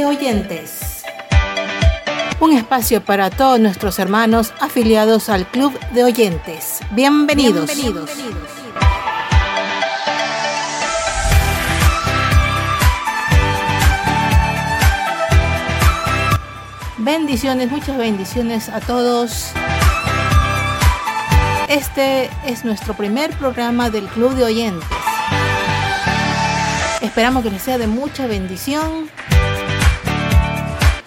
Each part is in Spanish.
de Oyentes. Un espacio para todos nuestros hermanos afiliados al Club de Oyentes. Bienvenidos. Bienvenidos. Bendiciones, muchas bendiciones a todos. Este es nuestro primer programa del Club de Oyentes. Esperamos que les sea de mucha bendición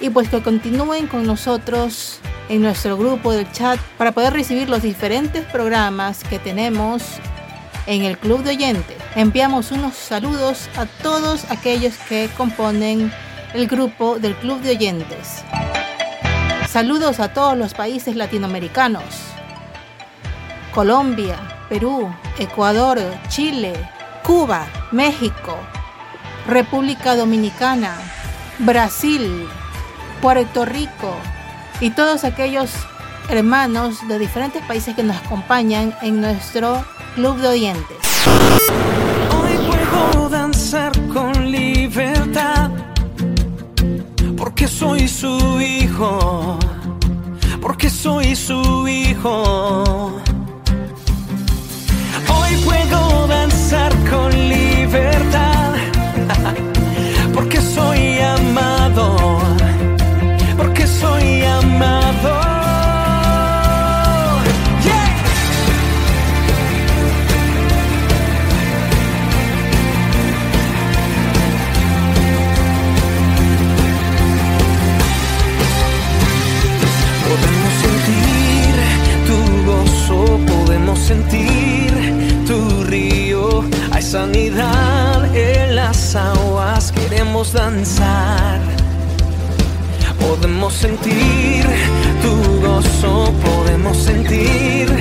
y pues que continúen con nosotros en nuestro grupo del chat para poder recibir los diferentes programas que tenemos en el Club de Oyentes. Enviamos unos saludos a todos aquellos que componen el grupo del Club de Oyentes. Saludos a todos los países latinoamericanos. Colombia, Perú, Ecuador, Chile, Cuba, México, República Dominicana, Brasil, Puerto Rico y todos aquellos hermanos de diferentes países que nos acompañan en nuestro club de oyentes. Hoy puedo danzar con libertad porque soy su hijo, porque soy su hijo. Queremos danzar. Podemos sentir tu gozo, podemos sentir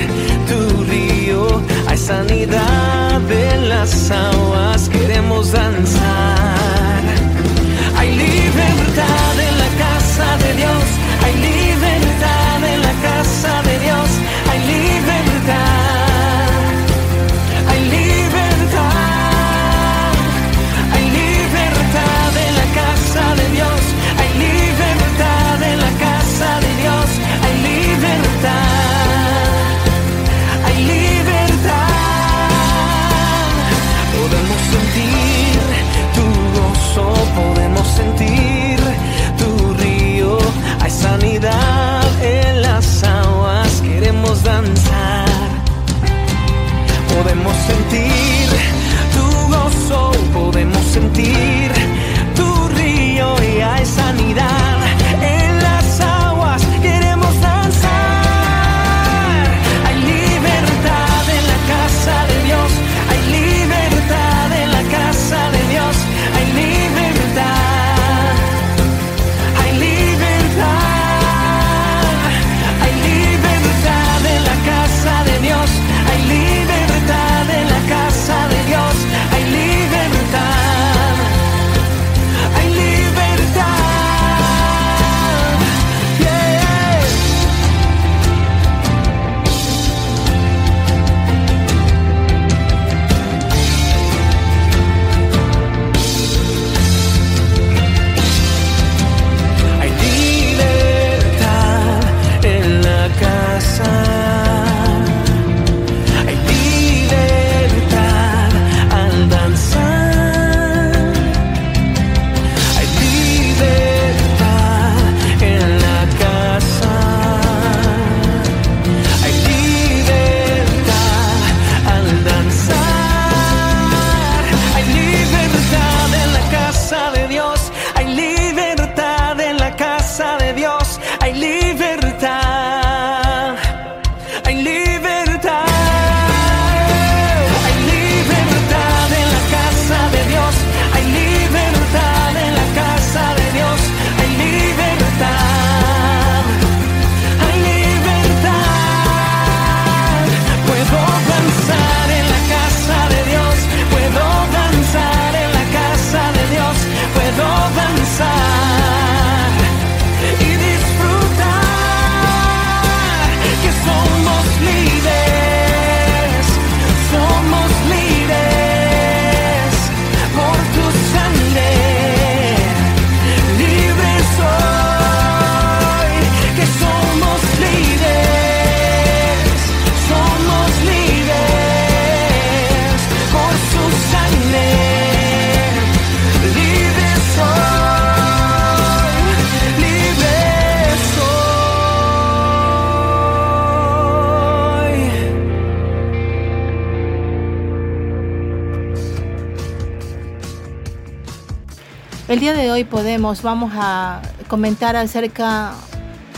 El día de hoy podemos, vamos a comentar acerca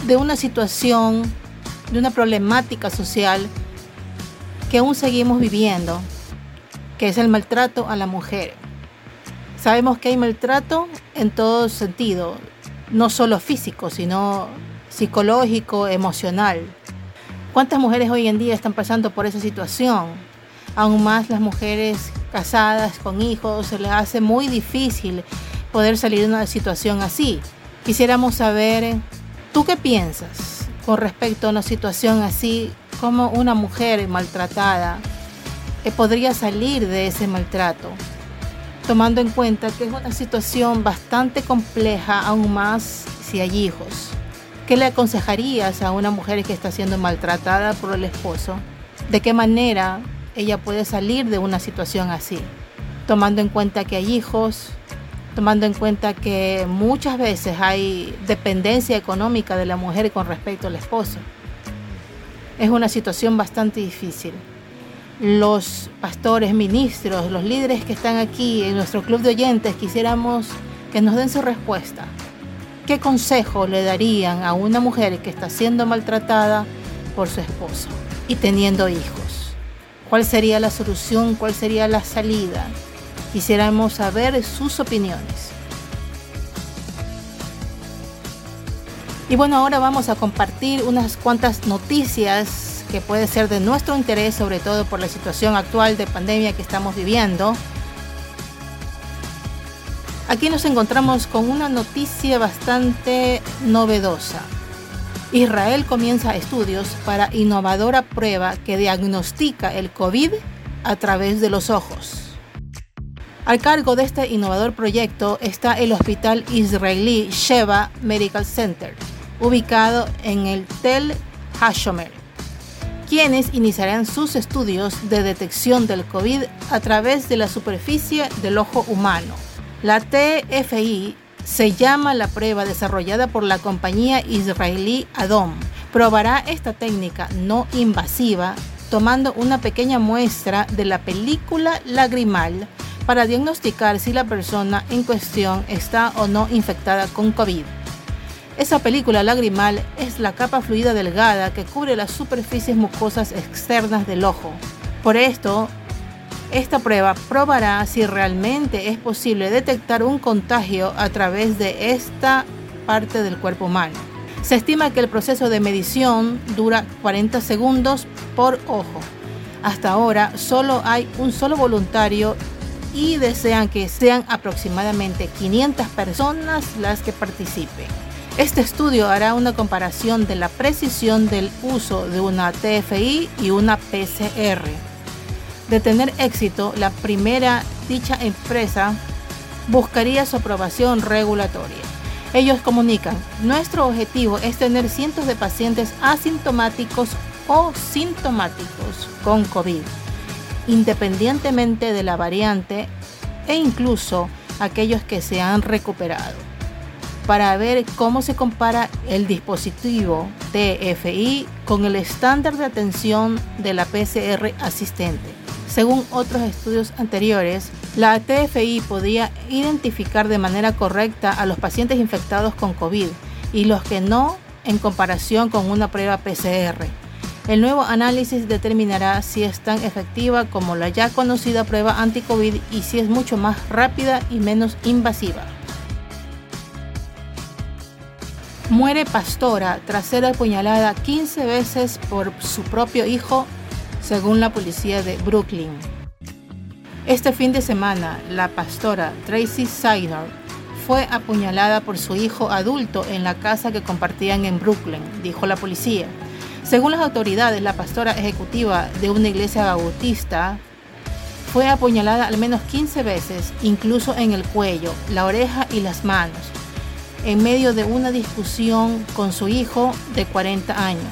de una situación, de una problemática social que aún seguimos viviendo, que es el maltrato a la mujer. Sabemos que hay maltrato en todo sentido, no solo físico, sino psicológico, emocional. ¿Cuántas mujeres hoy en día están pasando por esa situación? Aún más las mujeres casadas con hijos, se les hace muy difícil poder salir de una situación así. Quisiéramos saber, ¿tú qué piensas con respecto a una situación así? ¿Cómo una mujer maltratada eh, podría salir de ese maltrato? Tomando en cuenta que es una situación bastante compleja, aún más si hay hijos. ¿Qué le aconsejarías a una mujer que está siendo maltratada por el esposo? ¿De qué manera ella puede salir de una situación así? Tomando en cuenta que hay hijos, tomando en cuenta que muchas veces hay dependencia económica de la mujer con respecto al esposo. Es una situación bastante difícil. Los pastores, ministros, los líderes que están aquí en nuestro club de oyentes quisiéramos que nos den su respuesta. ¿Qué consejo le darían a una mujer que está siendo maltratada por su esposo y teniendo hijos? ¿Cuál sería la solución? ¿Cuál sería la salida? Quisiéramos saber sus opiniones. Y bueno, ahora vamos a compartir unas cuantas noticias que puede ser de nuestro interés, sobre todo por la situación actual de pandemia que estamos viviendo. Aquí nos encontramos con una noticia bastante novedosa. Israel comienza estudios para innovadora prueba que diagnostica el COVID a través de los ojos. Al cargo de este innovador proyecto está el hospital israelí Sheba Medical Center, ubicado en el Tel Hashomer, quienes iniciarán sus estudios de detección del COVID a través de la superficie del ojo humano. La TFI se llama la prueba desarrollada por la compañía israelí Adom. Probará esta técnica no invasiva tomando una pequeña muestra de la película lagrimal para diagnosticar si la persona en cuestión está o no infectada con COVID. Esa película lagrimal es la capa fluida delgada que cubre las superficies mucosas externas del ojo. Por esto, esta prueba probará si realmente es posible detectar un contagio a través de esta parte del cuerpo humano. Se estima que el proceso de medición dura 40 segundos por ojo. Hasta ahora solo hay un solo voluntario y desean que sean aproximadamente 500 personas las que participen. Este estudio hará una comparación de la precisión del uso de una TFI y una PCR de tener éxito, la primera dicha empresa buscaría su aprobación regulatoria. Ellos comunican, nuestro objetivo es tener cientos de pacientes asintomáticos o sintomáticos con COVID, independientemente de la variante e incluso aquellos que se han recuperado, para ver cómo se compara el dispositivo TFI con el estándar de atención de la PCR asistente. Según otros estudios anteriores, la TFI podía identificar de manera correcta a los pacientes infectados con COVID y los que no en comparación con una prueba PCR. El nuevo análisis determinará si es tan efectiva como la ya conocida prueba anti-COVID y si es mucho más rápida y menos invasiva. Muere pastora tras ser apuñalada 15 veces por su propio hijo según la policía de Brooklyn. Este fin de semana, la pastora Tracy Sidor fue apuñalada por su hijo adulto en la casa que compartían en Brooklyn, dijo la policía. Según las autoridades, la pastora ejecutiva de una iglesia bautista fue apuñalada al menos 15 veces, incluso en el cuello, la oreja y las manos, en medio de una discusión con su hijo de 40 años.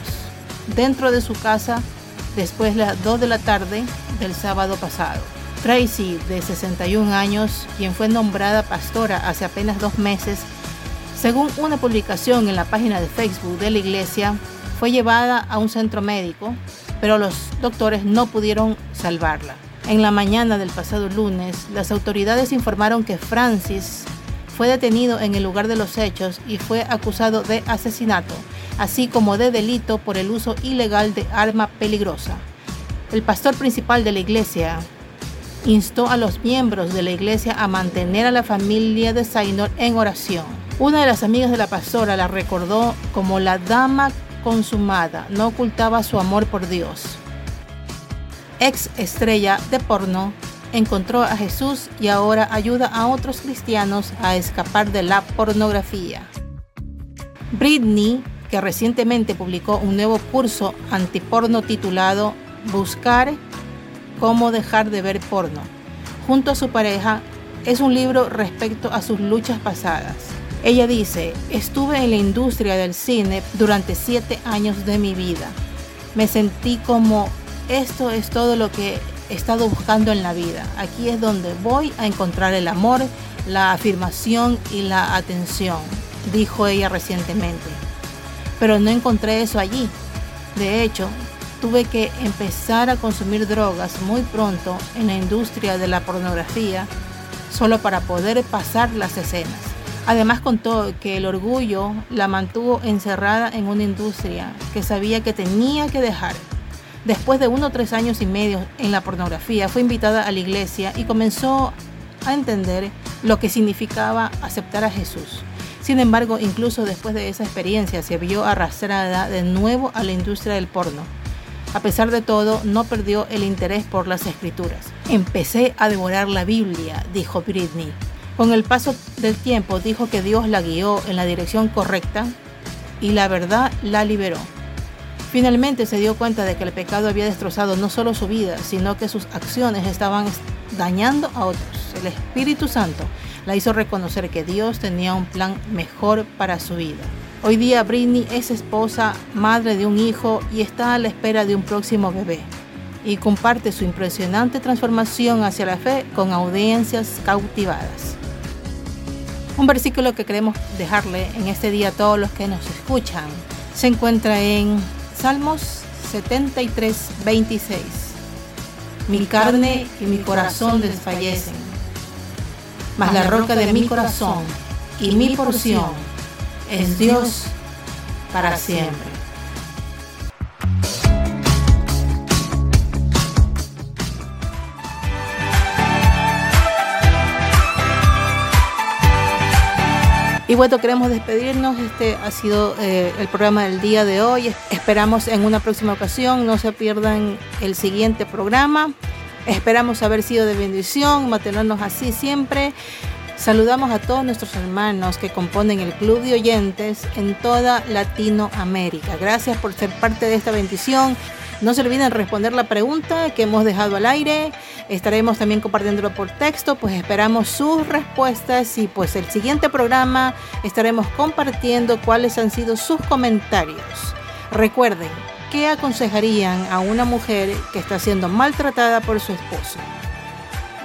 Dentro de su casa después de las 2 de la tarde del sábado pasado. Tracy, de 61 años, quien fue nombrada pastora hace apenas dos meses, según una publicación en la página de Facebook de la iglesia, fue llevada a un centro médico, pero los doctores no pudieron salvarla. En la mañana del pasado lunes, las autoridades informaron que Francis fue detenido en el lugar de los hechos y fue acusado de asesinato, así como de delito por el uso ilegal de arma peligrosa. El pastor principal de la iglesia instó a los miembros de la iglesia a mantener a la familia de Zainor en oración. Una de las amigas de la pastora la recordó como la dama consumada, no ocultaba su amor por Dios. Ex estrella de porno, encontró a Jesús y ahora ayuda a otros cristianos a escapar de la pornografía. Britney, que recientemente publicó un nuevo curso antiporno titulado Buscar cómo dejar de ver porno, junto a su pareja, es un libro respecto a sus luchas pasadas. Ella dice, estuve en la industria del cine durante siete años de mi vida. Me sentí como, esto es todo lo que he estado buscando en la vida. Aquí es donde voy a encontrar el amor, la afirmación y la atención, dijo ella recientemente. Pero no encontré eso allí. De hecho, tuve que empezar a consumir drogas muy pronto en la industria de la pornografía solo para poder pasar las escenas. Además contó que el orgullo la mantuvo encerrada en una industria que sabía que tenía que dejar. Después de uno o tres años y medio en la pornografía, fue invitada a la iglesia y comenzó a entender lo que significaba aceptar a Jesús. Sin embargo, incluso después de esa experiencia, se vio arrastrada de nuevo a la industria del porno. A pesar de todo, no perdió el interés por las escrituras. Empecé a devorar la Biblia, dijo Britney. Con el paso del tiempo dijo que Dios la guió en la dirección correcta y la verdad la liberó. Finalmente se dio cuenta de que el pecado había destrozado no solo su vida, sino que sus acciones estaban dañando a otros. El Espíritu Santo la hizo reconocer que Dios tenía un plan mejor para su vida. Hoy día Britney es esposa, madre de un hijo y está a la espera de un próximo bebé y comparte su impresionante transformación hacia la fe con audiencias cautivadas. Un versículo que queremos dejarle en este día a todos los que nos escuchan se encuentra en Salmos 73, 26. Mi carne y mi corazón desfallecen, mas la roca de mi corazón y mi porción es Dios para siempre. Y bueno, queremos despedirnos. Este ha sido eh, el programa del día de hoy. Esperamos en una próxima ocasión. No se pierdan el siguiente programa. Esperamos haber sido de bendición, mantenernos así siempre. Saludamos a todos nuestros hermanos que componen el Club de Oyentes en toda Latinoamérica. Gracias por ser parte de esta bendición. No se olviden responder la pregunta que hemos dejado al aire. Estaremos también compartiéndolo por texto, pues esperamos sus respuestas y pues el siguiente programa estaremos compartiendo cuáles han sido sus comentarios. Recuerden, ¿qué aconsejarían a una mujer que está siendo maltratada por su esposo?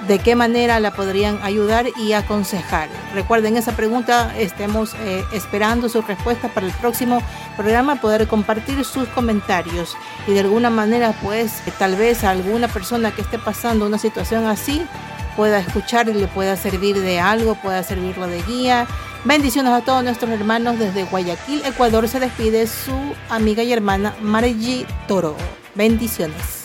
De qué manera la podrían ayudar y aconsejar. Recuerden esa pregunta, estemos eh, esperando su respuesta para el próximo programa, poder compartir sus comentarios y de alguna manera pues tal vez alguna persona que esté pasando una situación así pueda escuchar y le pueda servir de algo, pueda servirlo de guía. Bendiciones a todos nuestros hermanos desde Guayaquil, Ecuador. Se despide su amiga y hermana Margie Toro. Bendiciones.